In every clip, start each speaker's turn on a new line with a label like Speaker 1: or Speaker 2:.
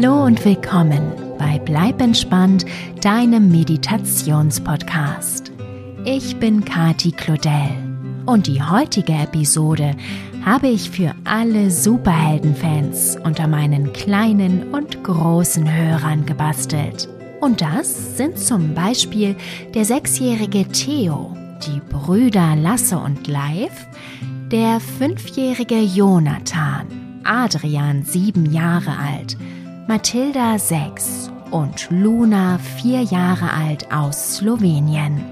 Speaker 1: Hallo und willkommen bei Bleib entspannt, deinem Meditationspodcast. Ich bin Kati Claudel und die heutige Episode habe ich für alle Superheldenfans unter meinen kleinen und großen Hörern gebastelt. Und das sind zum Beispiel der sechsjährige Theo, die Brüder Lasse und Leif, der fünfjährige Jonathan, Adrian sieben Jahre alt, Mathilda sechs und Luna vier Jahre alt aus Slowenien.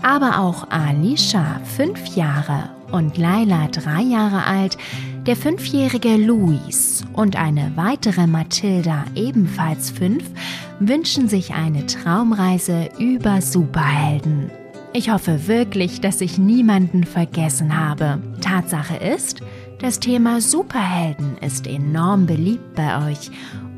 Speaker 1: Aber auch Alicia fünf Jahre und Laila drei Jahre alt, der fünfjährige Luis und eine weitere Mathilda ebenfalls fünf wünschen sich eine Traumreise über Superhelden. Ich hoffe wirklich, dass ich niemanden vergessen habe. Tatsache ist, das Thema Superhelden ist enorm beliebt bei euch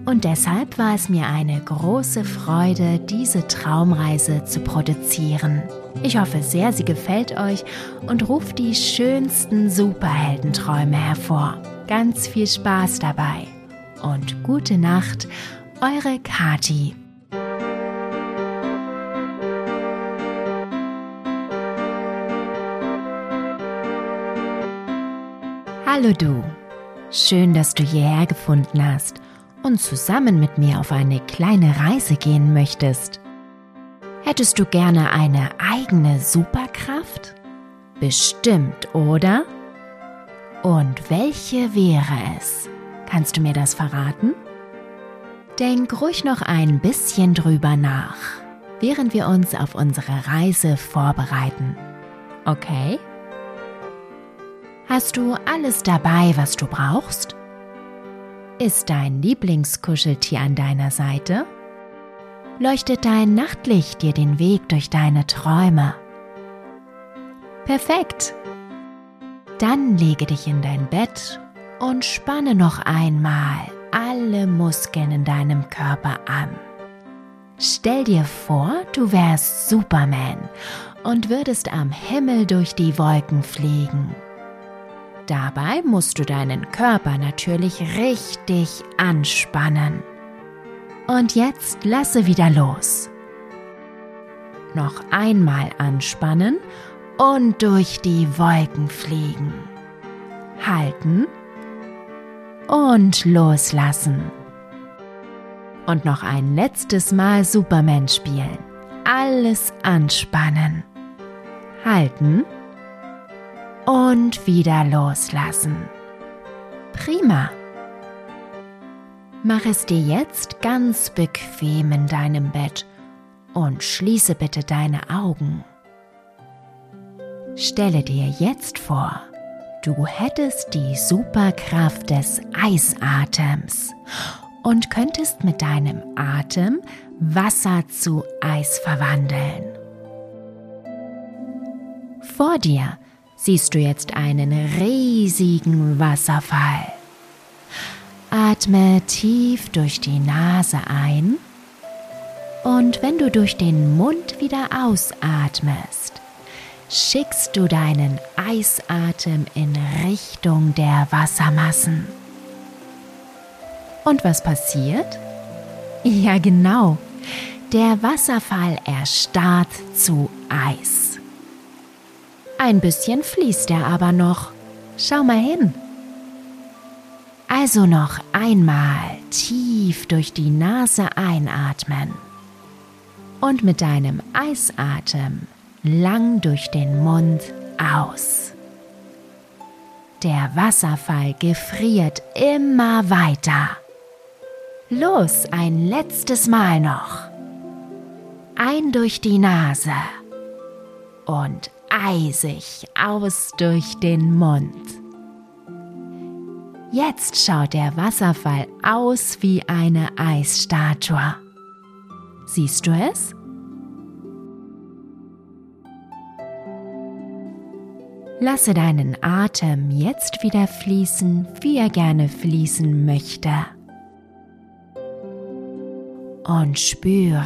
Speaker 1: und deshalb war es mir eine große Freude, diese Traumreise zu produzieren. Ich hoffe sehr, sie gefällt euch und ruft die schönsten Superheldenträume hervor. Ganz viel Spaß dabei und gute Nacht, eure Kati. Hallo du, schön, dass du hierher gefunden hast und zusammen mit mir auf eine kleine Reise gehen möchtest. Hättest du gerne eine eigene Superkraft? Bestimmt, oder? Und welche wäre es? Kannst du mir das verraten? Denk ruhig noch ein bisschen drüber nach, während wir uns auf unsere Reise vorbereiten. Okay? Hast du alles dabei, was du brauchst? Ist dein Lieblingskuscheltier an deiner Seite? Leuchtet dein Nachtlicht dir den Weg durch deine Träume? Perfekt! Dann lege dich in dein Bett und spanne noch einmal alle Muskeln in deinem Körper an. Stell dir vor, du wärst Superman und würdest am Himmel durch die Wolken fliegen. Dabei musst du deinen Körper natürlich richtig anspannen. Und jetzt lasse wieder los. Noch einmal anspannen und durch die Wolken fliegen. Halten und loslassen. Und noch ein letztes Mal Superman spielen. Alles anspannen. Halten und wieder loslassen. Prima. Mach es dir jetzt ganz bequem in deinem Bett und schließe bitte deine Augen. Stelle dir jetzt vor, du hättest die Superkraft des Eisatems und könntest mit deinem Atem Wasser zu Eis verwandeln. Vor dir siehst du jetzt einen riesigen Wasserfall. Atme tief durch die Nase ein und wenn du durch den Mund wieder ausatmest, schickst du deinen Eisatem in Richtung der Wassermassen. Und was passiert? Ja genau, der Wasserfall erstarrt zu Eis. Ein bisschen fließt er aber noch. Schau mal hin. Also noch einmal tief durch die Nase einatmen und mit deinem Eisatem lang durch den Mund aus. Der Wasserfall gefriert immer weiter. Los, ein letztes Mal noch. Ein durch die Nase und eisig aus durch den Mund. Jetzt schaut der Wasserfall aus wie eine Eisstatue. Siehst du es? Lasse deinen Atem jetzt wieder fließen, wie er gerne fließen möchte. Und spüre,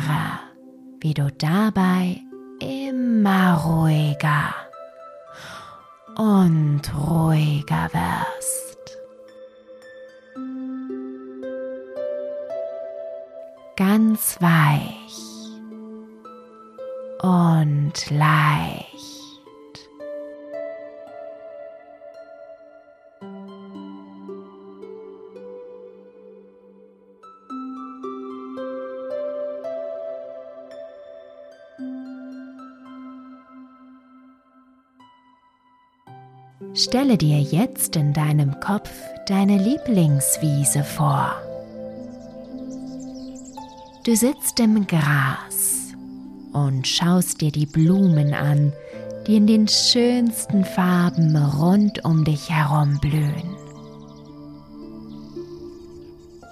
Speaker 1: wie du dabei immer ruhiger und ruhiger wirst. Ganz weich und leicht. Stelle dir jetzt in deinem Kopf deine Lieblingswiese vor. Du sitzt im Gras und schaust dir die Blumen an, die in den schönsten Farben rund um dich herum blühen.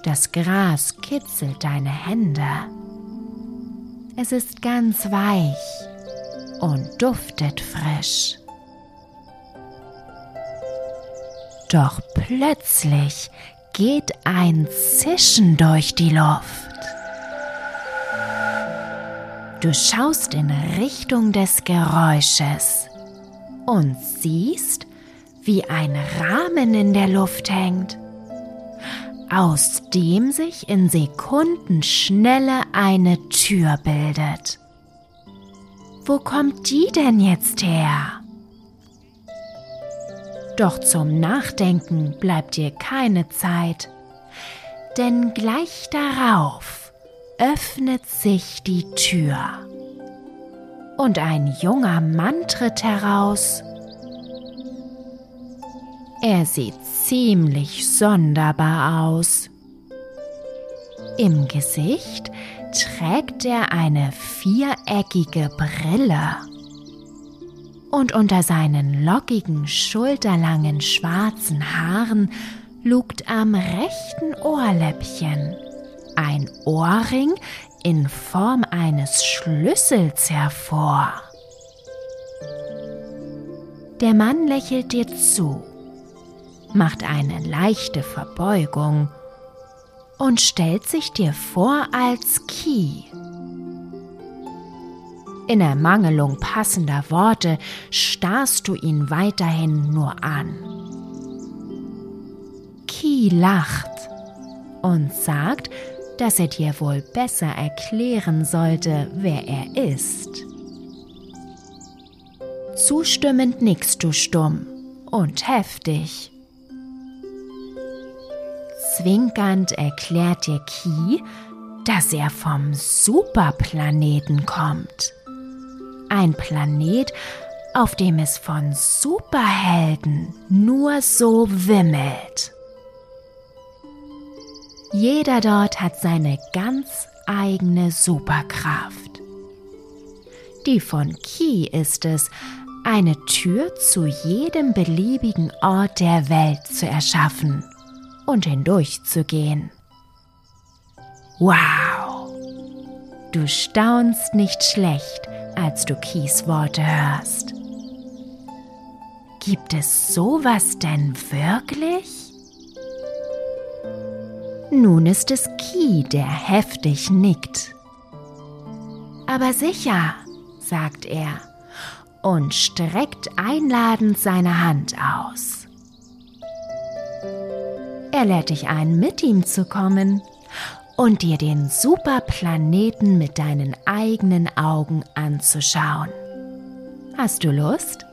Speaker 1: Das Gras kitzelt deine Hände. Es ist ganz weich und duftet frisch. Doch plötzlich geht ein Zischen durch die Luft. Du schaust in Richtung des Geräusches und siehst, wie ein Rahmen in der Luft hängt, aus dem sich in Sekundenschnelle eine Tür bildet. Wo kommt die denn jetzt her? Doch zum Nachdenken bleibt dir keine Zeit, denn gleich darauf öffnet sich die Tür und ein junger Mann tritt heraus. Er sieht ziemlich sonderbar aus. Im Gesicht trägt er eine viereckige Brille und unter seinen lockigen, schulterlangen schwarzen Haaren lugt am rechten Ohrläppchen ein Ohrring in Form eines Schlüssels hervor. Der Mann lächelt dir zu, macht eine leichte Verbeugung und stellt sich dir vor als Key in Ermangelung passender Worte starrst du ihn weiterhin nur an. Ki lacht und sagt, dass er dir wohl besser erklären sollte, wer er ist. Zustimmend nickst du stumm und heftig. Zwinkernd erklärt dir Ki, dass er vom Superplaneten kommt ein Planet, auf dem es von Superhelden nur so wimmelt. Jeder dort hat seine ganz eigene Superkraft. Die von Ki ist es, eine Tür zu jedem beliebigen Ort der Welt zu erschaffen und hindurchzugehen. Wow! Du staunst nicht schlecht, als du Kies Worte hörst. Gibt es sowas denn wirklich? Nun ist es Ki, der heftig nickt. Aber sicher, sagt er und streckt einladend seine Hand aus. Er lädt dich ein, mit ihm zu kommen und dir den Superplaneten mit deinen eigenen Augen anzuschauen. Hast du Lust?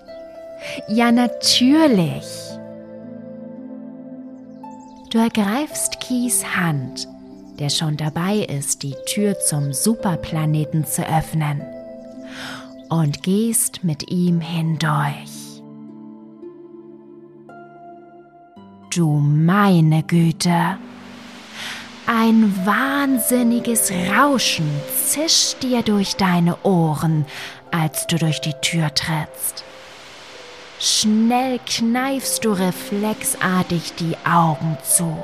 Speaker 1: Ja, natürlich. Du ergreifst Kies Hand, der schon dabei ist, die Tür zum Superplaneten zu öffnen, und gehst mit ihm hindurch. Du meine Güte! Ein wahnsinniges Rauschen zischt dir durch deine Ohren, als du durch die Tür trittst. Schnell kneifst du reflexartig die Augen zu.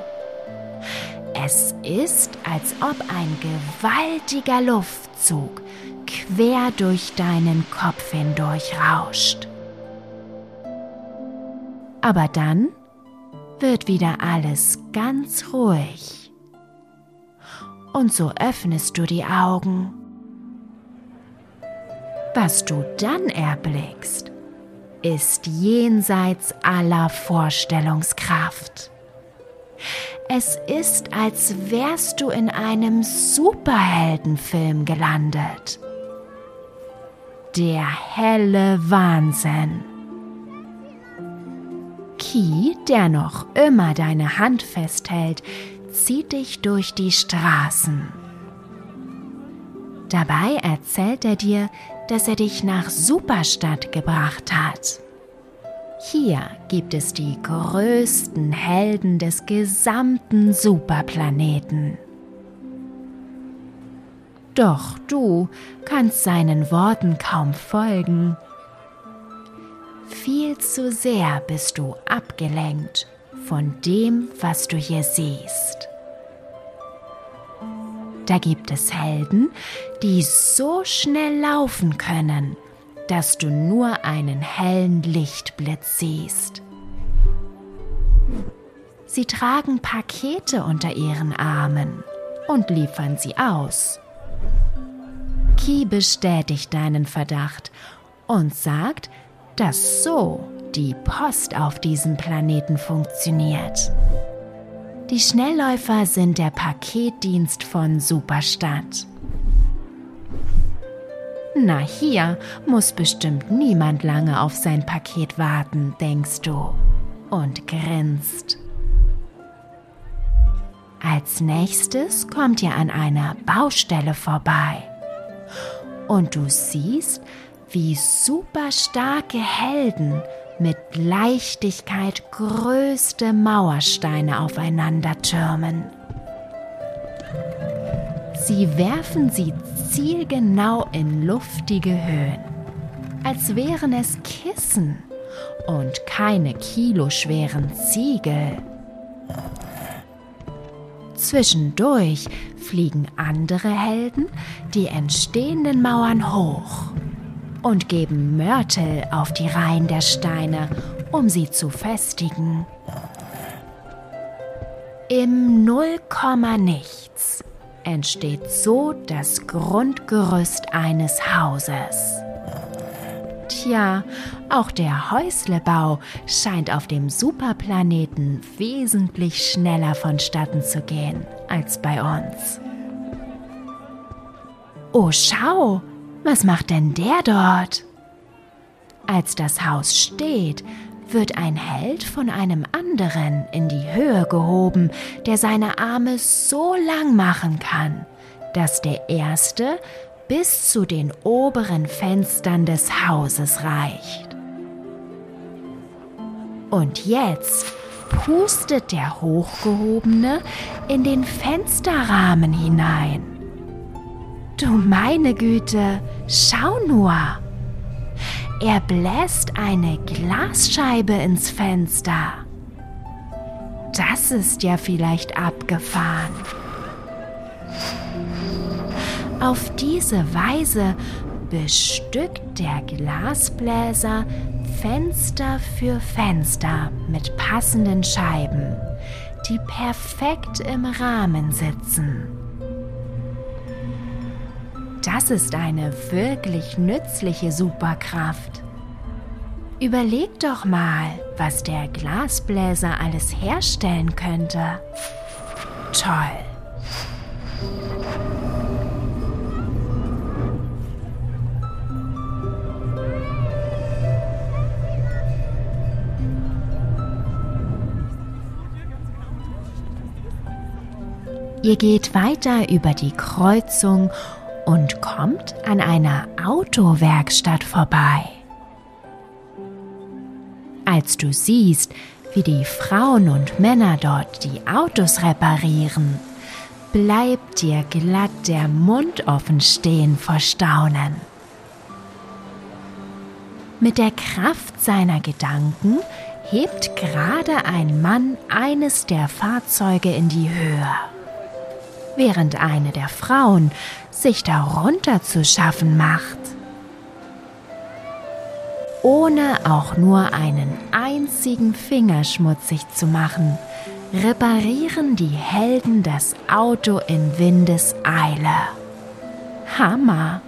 Speaker 1: Es ist, als ob ein gewaltiger Luftzug quer durch deinen Kopf hindurch rauscht. Aber dann wird wieder alles ganz ruhig. Und so öffnest du die Augen. Was du dann erblickst, ist jenseits aller Vorstellungskraft. Es ist, als wärst du in einem Superheldenfilm gelandet. Der helle Wahnsinn. Ki, der noch immer deine Hand festhält, zieht dich durch die Straßen. Dabei erzählt er dir, dass er dich nach Superstadt gebracht hat. Hier gibt es die größten Helden des gesamten Superplaneten. Doch du kannst seinen Worten kaum folgen. Viel zu sehr bist du abgelenkt von dem, was du hier siehst. Da gibt es Helden, die so schnell laufen können, dass du nur einen hellen Lichtblitz siehst. Sie tragen Pakete unter ihren Armen und liefern sie aus. Ki bestätigt deinen Verdacht und sagt, dass so die Post auf diesem Planeten funktioniert. Die Schnellläufer sind der Paketdienst von Superstadt. Na hier muss bestimmt niemand lange auf sein Paket warten, denkst du und grinst. Als nächstes kommt ihr an einer Baustelle vorbei und du siehst, wie super starke Helden mit Leichtigkeit größte Mauersteine aufeinander türmen. Sie werfen sie zielgenau in luftige Höhen, als wären es Kissen und keine kiloschweren Ziegel. Zwischendurch fliegen andere Helden die entstehenden Mauern hoch und geben Mörtel auf die Reihen der Steine, um sie zu festigen. Im Nullkomma nichts entsteht so das Grundgerüst eines Hauses. Tja, auch der Häuslebau scheint auf dem Superplaneten wesentlich schneller vonstatten zu gehen als bei uns. Oh, schau, was macht denn der dort? Als das Haus steht, wird ein Held von einem anderen in die Höhe gehoben, der seine Arme so lang machen kann, dass der erste bis zu den oberen Fenstern des Hauses reicht. Und jetzt pustet der Hochgehobene in den Fensterrahmen hinein. Du meine Güte, schau nur! Er bläst eine Glasscheibe ins Fenster. Das ist ja vielleicht abgefahren. Auf diese Weise bestückt der Glasbläser Fenster für Fenster mit passenden Scheiben, die perfekt im Rahmen sitzen. Das ist eine wirklich nützliche Superkraft. Überleg doch mal, was der Glasbläser alles herstellen könnte. Toll. Ihr geht weiter über die Kreuzung und kommt an einer Autowerkstatt vorbei. Als du siehst, wie die Frauen und Männer dort die Autos reparieren, bleibt dir glatt der Mund offen stehen vor Staunen. Mit der Kraft seiner Gedanken hebt gerade ein Mann eines der Fahrzeuge in die Höhe, während eine der Frauen sich darunter zu schaffen macht. Ohne auch nur einen einzigen Finger schmutzig zu machen, reparieren die Helden das Auto in Windeseile. Hammer!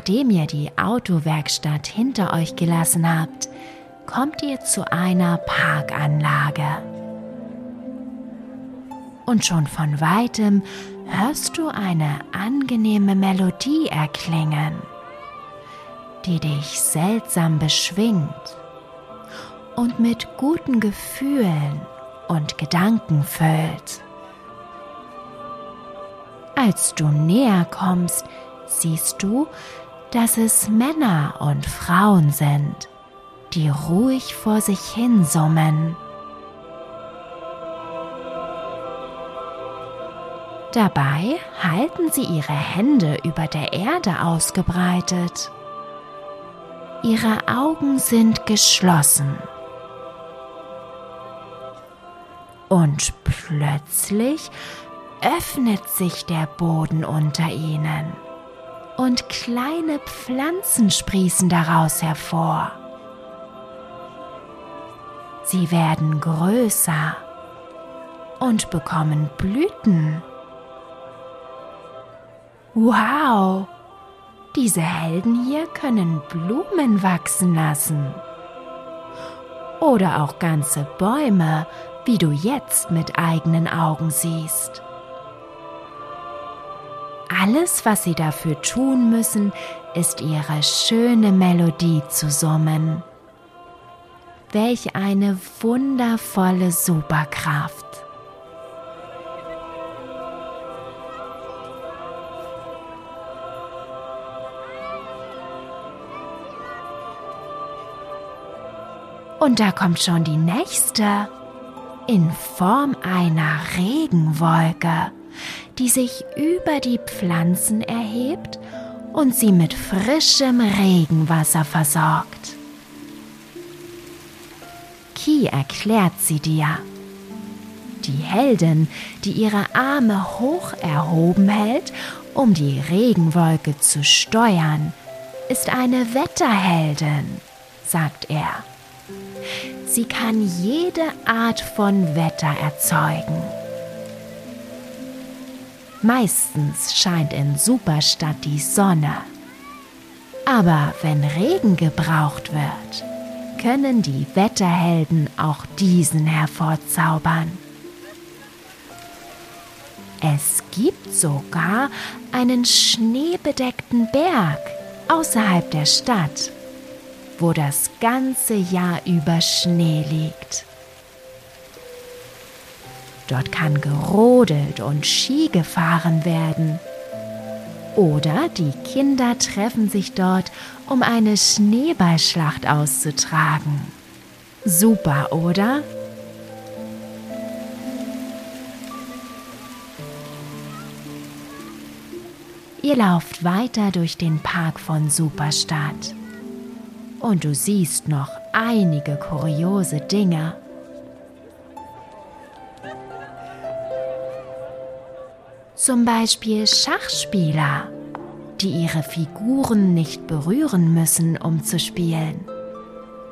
Speaker 1: Nachdem ihr die Autowerkstatt hinter euch gelassen habt, kommt ihr zu einer Parkanlage. Und schon von weitem hörst du eine angenehme Melodie erklingen, die dich seltsam beschwingt und mit guten Gefühlen und Gedanken füllt. Als du näher kommst, siehst du, dass es Männer und Frauen sind, die ruhig vor sich hin summen. Dabei halten sie ihre Hände über der Erde ausgebreitet. Ihre Augen sind geschlossen. Und plötzlich öffnet sich der Boden unter ihnen und kleine Pflanzen sprießen daraus hervor. Sie werden größer und bekommen Blüten. Wow! Diese Helden hier können Blumen wachsen lassen. Oder auch ganze Bäume, wie du jetzt mit eigenen Augen siehst. Alles, was sie dafür tun müssen, ist ihre schöne Melodie zu summen. Welch eine wundervolle Superkraft. Und da kommt schon die nächste in Form einer Regenwolke, die sich über die Pflanzen erhebt und sie mit frischem Regenwasser versorgt. Ki erklärt sie dir. Die Heldin, die ihre Arme hoch erhoben hält, um die Regenwolke zu steuern, ist eine Wetterheldin, sagt er. Sie kann jede Art von Wetter erzeugen. Meistens scheint in Superstadt die Sonne. Aber wenn Regen gebraucht wird, können die Wetterhelden auch diesen hervorzaubern. Es gibt sogar einen schneebedeckten Berg außerhalb der Stadt, wo das ganze Jahr über Schnee liegt. Dort kann gerodelt und Ski gefahren werden. Oder die Kinder treffen sich dort, um eine Schneeballschlacht auszutragen. Super, oder? Ihr lauft weiter durch den Park von Superstadt. Und du siehst noch einige kuriose Dinge. Zum Beispiel Schachspieler, die ihre Figuren nicht berühren müssen, um zu spielen,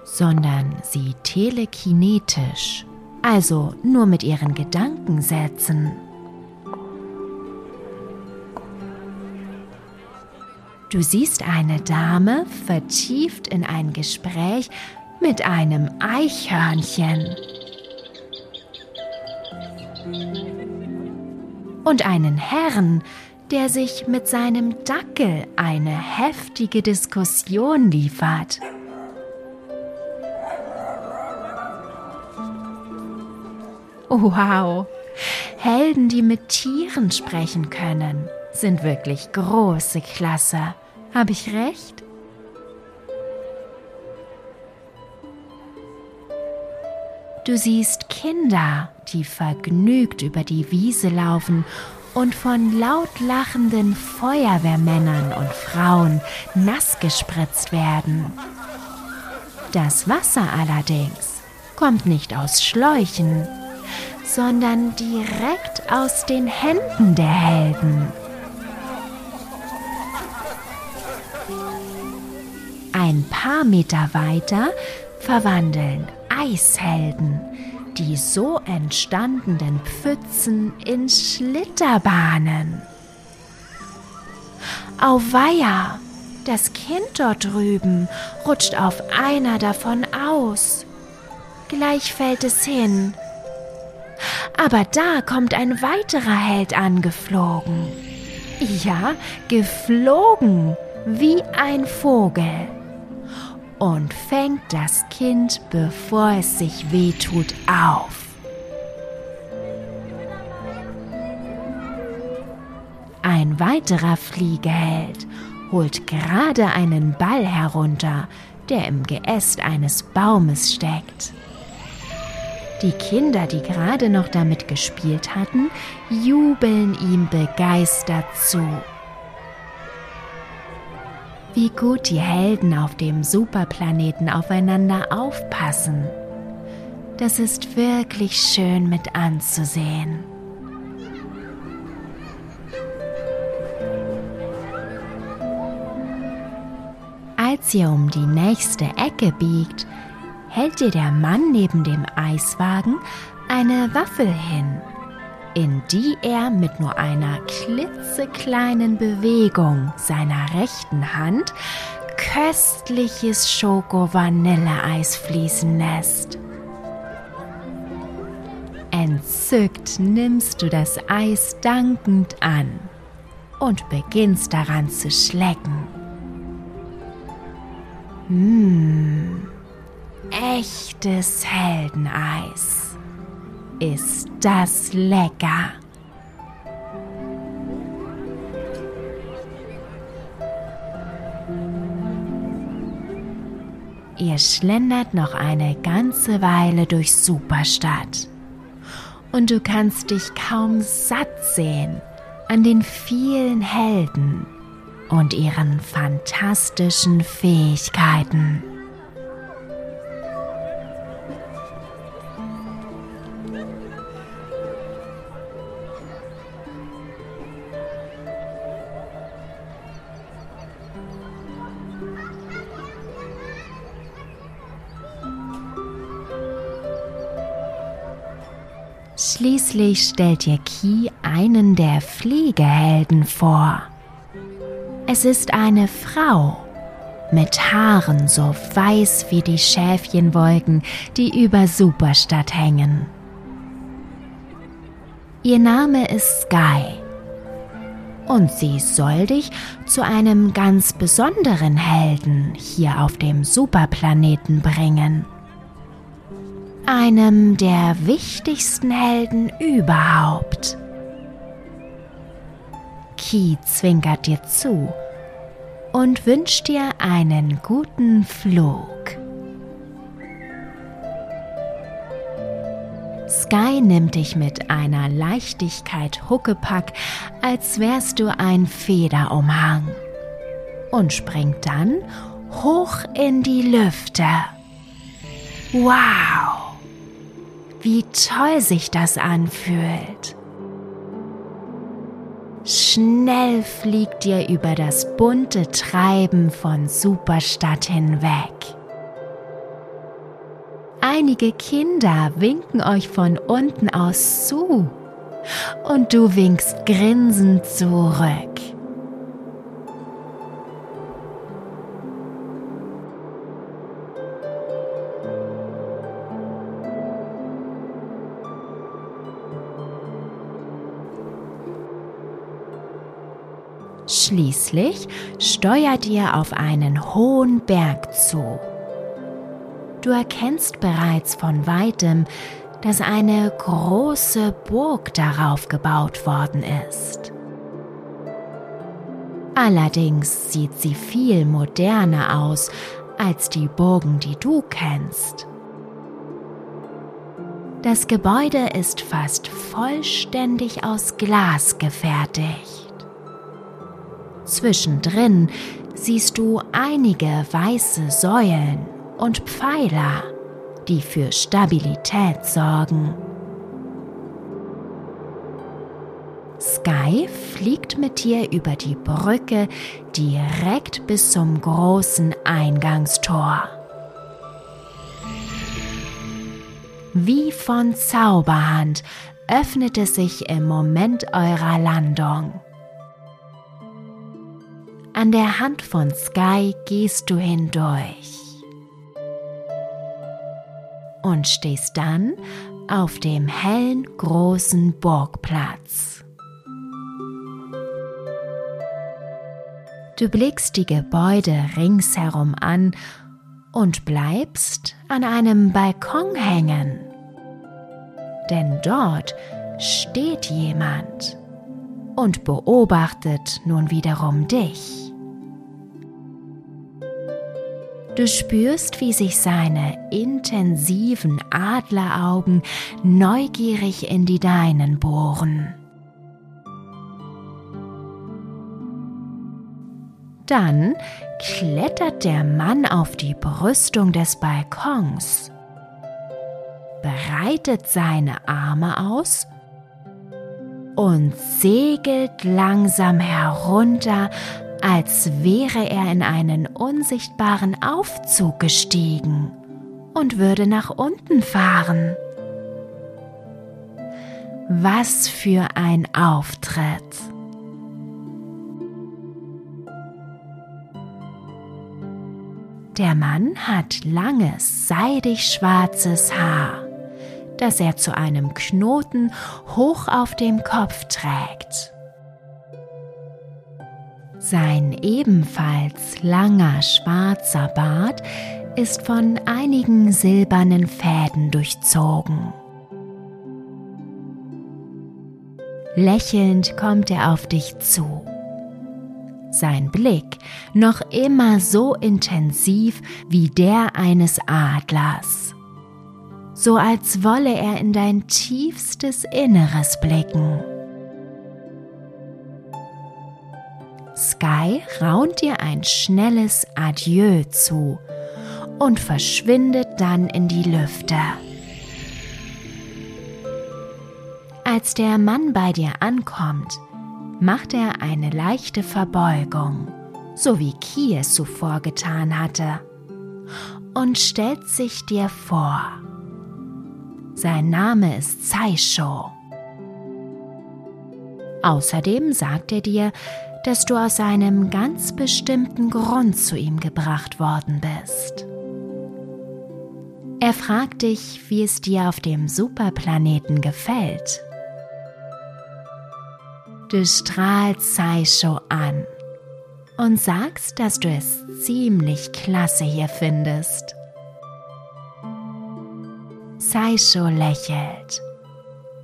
Speaker 1: sondern sie telekinetisch, also nur mit ihren Gedanken setzen. Du siehst eine Dame vertieft in ein Gespräch mit einem Eichhörnchen. Und einen Herrn, der sich mit seinem Dackel eine heftige Diskussion liefert. Wow, Helden, die mit Tieren sprechen können sind wirklich große Klasse. Habe ich recht? Du siehst Kinder, die vergnügt über die Wiese laufen und von laut lachenden Feuerwehrmännern und Frauen nass gespritzt werden. Das Wasser allerdings kommt nicht aus Schläuchen, sondern direkt aus den Händen der Helden. Ein paar Meter weiter verwandeln Eishelden die so entstandenen Pfützen in Schlitterbahnen. Auweia, das Kind dort drüben rutscht auf einer davon aus. Gleich fällt es hin. Aber da kommt ein weiterer Held angeflogen. Ja, geflogen wie ein Vogel und fängt das Kind, bevor es sich wehtut, auf. Ein weiterer Fliegeheld holt gerade einen Ball herunter, der im Geäst eines Baumes steckt. Die Kinder, die gerade noch damit gespielt hatten, jubeln ihm begeistert zu wie gut die Helden auf dem Superplaneten aufeinander aufpassen. Das ist wirklich schön mit anzusehen. Als ihr um die nächste Ecke biegt, hält dir der Mann neben dem Eiswagen eine Waffel hin in die er mit nur einer klitzekleinen Bewegung seiner rechten Hand köstliches Schoko-Vanilleeis fließen lässt. Entzückt nimmst du das Eis dankend an und beginnst daran zu schlecken. Mmm, echtes Heldeneis ist das lecker. Ihr schlendert noch eine ganze Weile durch Superstadt. Und du kannst dich kaum satt sehen an den vielen Helden und ihren fantastischen Fähigkeiten. Schließlich stellt ihr Ki einen der Fliegehelden vor. Es ist eine Frau mit Haaren so weiß wie die Schäfchenwolken, die über Superstadt hängen. Ihr Name ist Sky und sie soll dich zu einem ganz besonderen Helden hier auf dem Superplaneten bringen einem der wichtigsten Helden überhaupt. Ki zwinkert dir zu und wünscht dir einen guten Flug. Sky nimmt dich mit einer Leichtigkeit Huckepack, als wärst du ein Federumhang und springt dann hoch in die Lüfte. Wow! Wie toll sich das anfühlt. Schnell fliegt ihr über das bunte Treiben von Superstadt hinweg. Einige Kinder winken euch von unten aus zu und du winkst grinsend zurück. Schließlich steuert ihr auf einen hohen Berg zu. Du erkennst bereits von weitem, dass eine große Burg darauf gebaut worden ist. Allerdings sieht sie viel moderner aus als die Burgen, die du kennst. Das Gebäude ist fast vollständig aus Glas gefertigt. Zwischendrin siehst du einige weiße Säulen und Pfeiler, die für Stabilität sorgen. Sky fliegt mit dir über die Brücke direkt bis zum großen Eingangstor. Wie von Zauberhand öffnet es sich im Moment eurer Landung. An der Hand von Sky gehst du hindurch und stehst dann auf dem hellen großen Burgplatz. Du blickst die Gebäude ringsherum an und bleibst an einem Balkon hängen. Denn dort steht jemand und beobachtet nun wiederum dich. Du spürst, wie sich seine intensiven Adleraugen neugierig in die deinen bohren. Dann klettert der Mann auf die Brüstung des Balkons, breitet seine Arme aus und segelt langsam herunter, als wäre er in einen unsichtbaren Aufzug gestiegen und würde nach unten fahren. Was für ein Auftritt! Der Mann hat langes, seidig schwarzes Haar, das er zu einem Knoten hoch auf dem Kopf trägt. Sein ebenfalls langer schwarzer Bart ist von einigen silbernen Fäden durchzogen. Lächelnd kommt er auf dich zu sein Blick noch immer so intensiv wie der eines Adlers, so als wolle er in dein tiefstes Inneres blicken. Sky raunt dir ein schnelles Adieu zu und verschwindet dann in die Lüfte. Als der Mann bei dir ankommt, macht er eine leichte Verbeugung, so wie Ki es zuvor getan hatte, und stellt sich dir vor. Sein Name ist Saisho. Außerdem sagt er dir, dass du aus einem ganz bestimmten Grund zu ihm gebracht worden bist. Er fragt dich, wie es dir auf dem Superplaneten gefällt. Du strahlst Saisho an und sagst, dass du es ziemlich klasse hier findest. Saisho lächelt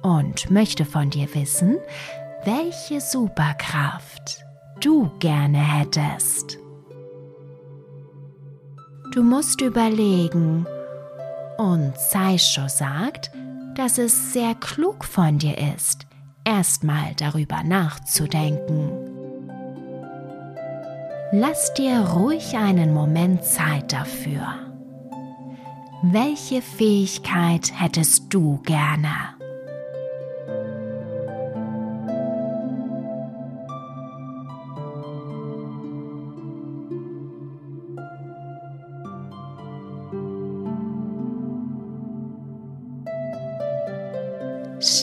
Speaker 1: und möchte von dir wissen, welche Superkraft du gerne hättest. Du musst überlegen und Saisho sagt, dass es sehr klug von dir ist, erstmal darüber nachzudenken. Lass dir ruhig einen Moment Zeit dafür. Welche Fähigkeit hättest du gerne?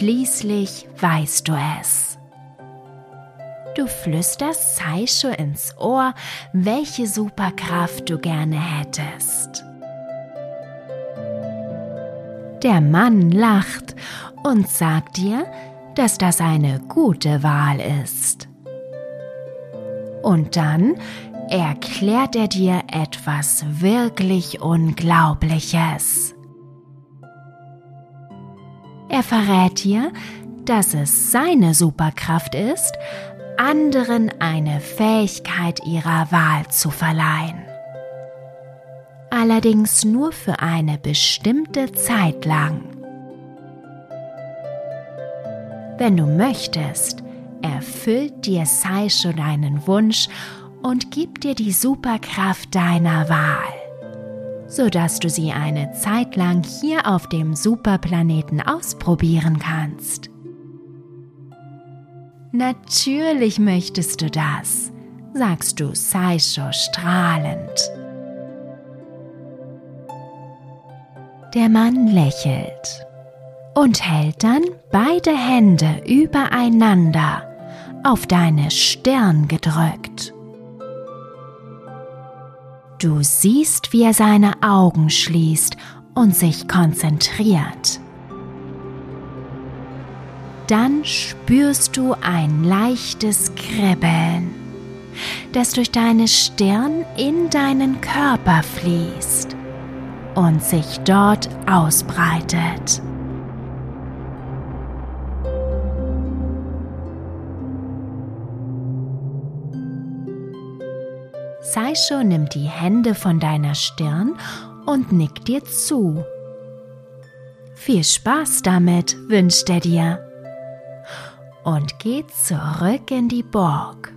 Speaker 1: Schließlich weißt du es. Du flüsterst Saisho ins Ohr, welche Superkraft du gerne hättest. Der Mann lacht und sagt dir, dass das eine gute Wahl ist. Und dann erklärt er dir etwas wirklich Unglaubliches. Er verrät dir, dass es seine Superkraft ist, anderen eine Fähigkeit ihrer Wahl zu verleihen. Allerdings nur für eine bestimmte Zeit lang. Wenn du möchtest, erfüllt dir Saisho deinen Wunsch und gibt dir die Superkraft deiner Wahl, sodass du sie eine Zeit lang hier auf dem Superplaneten ausprobieren kannst. Natürlich möchtest du das, sagst du Saisho strahlend. Der Mann lächelt und hält dann beide Hände übereinander auf deine Stirn gedrückt. Du siehst, wie er seine Augen schließt und sich konzentriert. Dann spürst du ein leichtes Kribbeln, das durch deine Stirn in deinen Körper fließt und sich dort ausbreitet. Saisho nimmt die Hände von deiner Stirn und nickt dir zu. Viel Spaß damit wünscht er dir und geht zurück in die Burg.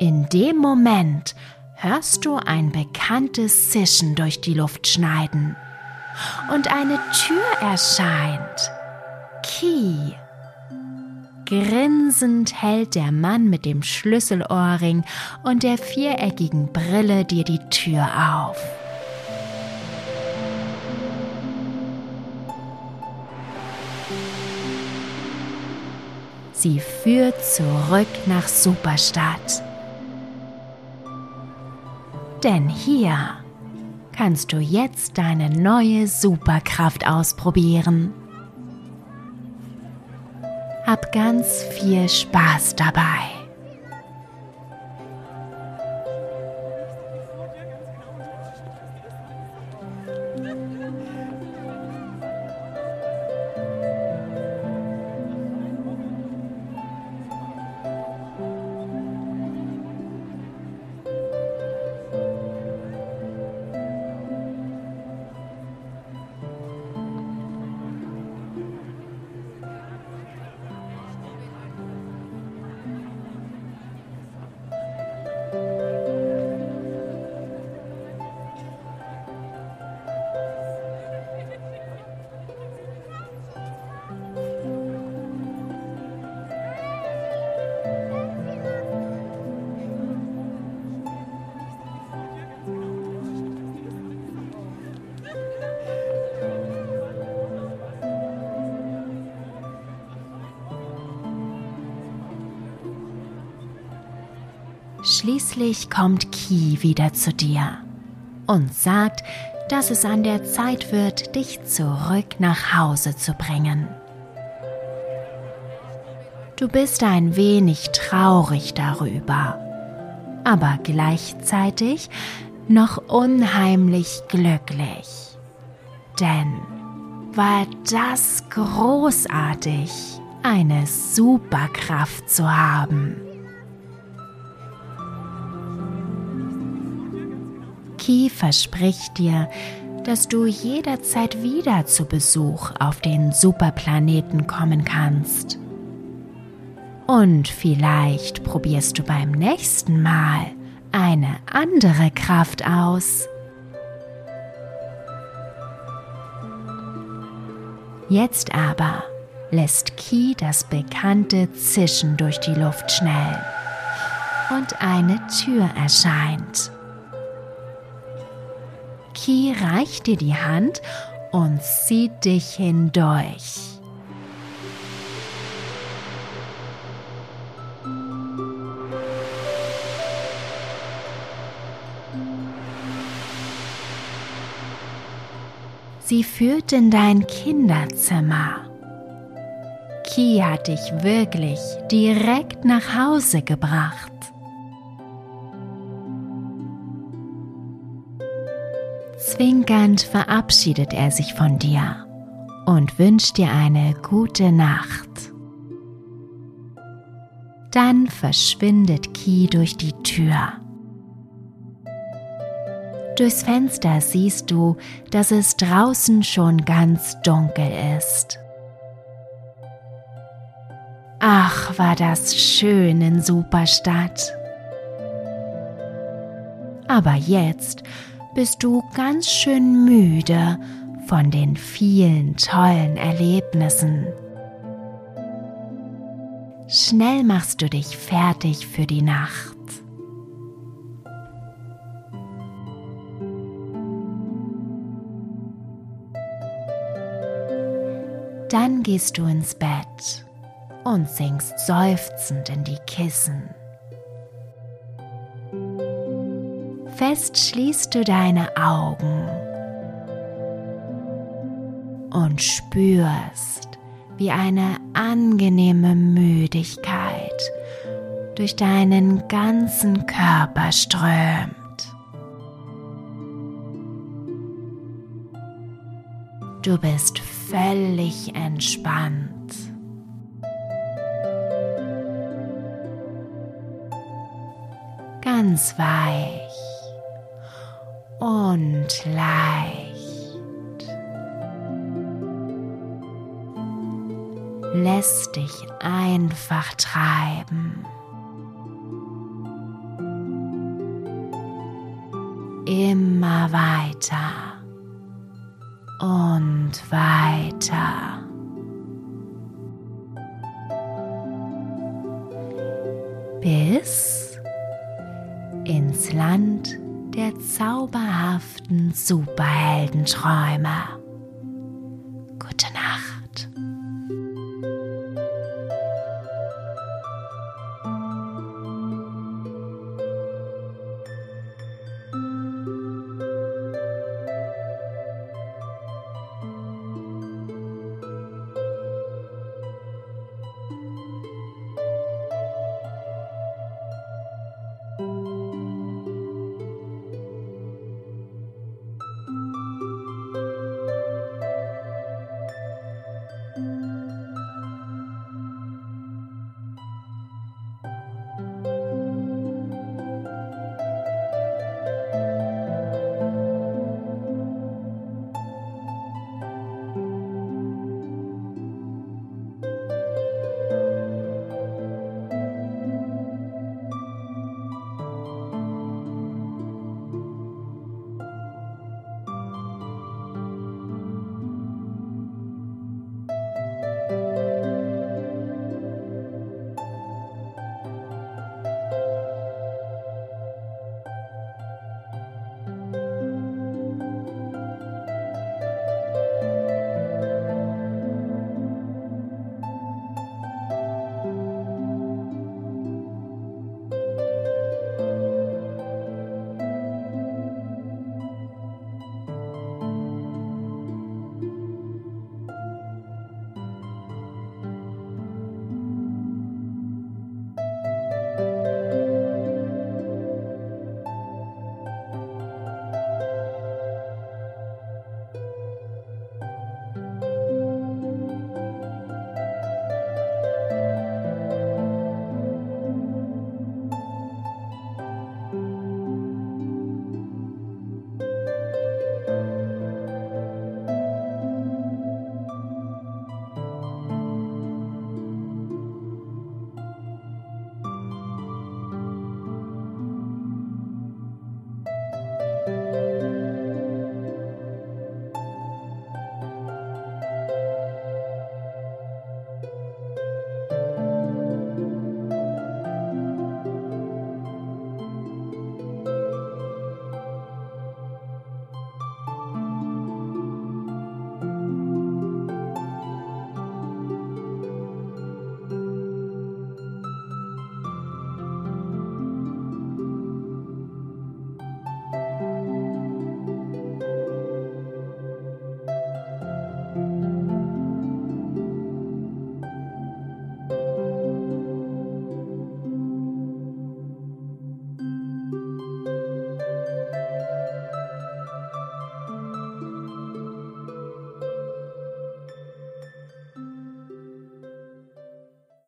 Speaker 1: In dem Moment hörst du ein bekanntes Zischen durch die Luft schneiden und eine Tür erscheint. Key. Grinsend hält der Mann mit dem Schlüsselohrring und der viereckigen Brille dir die Tür auf. Sie führt zurück nach Superstadt. Denn hier kannst du jetzt deine neue Superkraft ausprobieren. Hab ganz viel Spaß dabei. Schließlich kommt Ki wieder zu dir und sagt, dass es an der Zeit wird, dich zurück nach Hause zu bringen. Du bist ein wenig traurig darüber, aber gleichzeitig noch unheimlich glücklich. Denn war das großartig, eine Superkraft zu haben. Ki verspricht dir, dass du jederzeit wieder zu Besuch auf den Superplaneten kommen kannst. Und vielleicht probierst du beim nächsten Mal eine andere Kraft aus. Jetzt aber lässt Ki das bekannte Zischen durch die Luft schnellen und eine Tür erscheint. Ki reicht dir die Hand und zieht dich hindurch. Sie führt in dein Kinderzimmer. Ki hat dich wirklich direkt nach Hause gebracht. Zwinkernd verabschiedet er sich von dir und wünscht dir eine gute Nacht. Dann verschwindet Ki durch die Tür. Durchs Fenster siehst du, dass es draußen schon ganz dunkel ist. Ach, war das schön in Superstadt. Aber jetzt bist du ganz schön müde von den vielen tollen Erlebnissen. Schnell machst du dich fertig für die Nacht. Dann gehst du ins Bett und sinkst seufzend in die Kissen. Fest schließt du deine Augen und spürst, wie eine angenehme Müdigkeit durch deinen ganzen Körper strömt. Du bist völlig entspannt. Ganz weich und leicht. Lässt dich einfach treiben. Immer weiter ins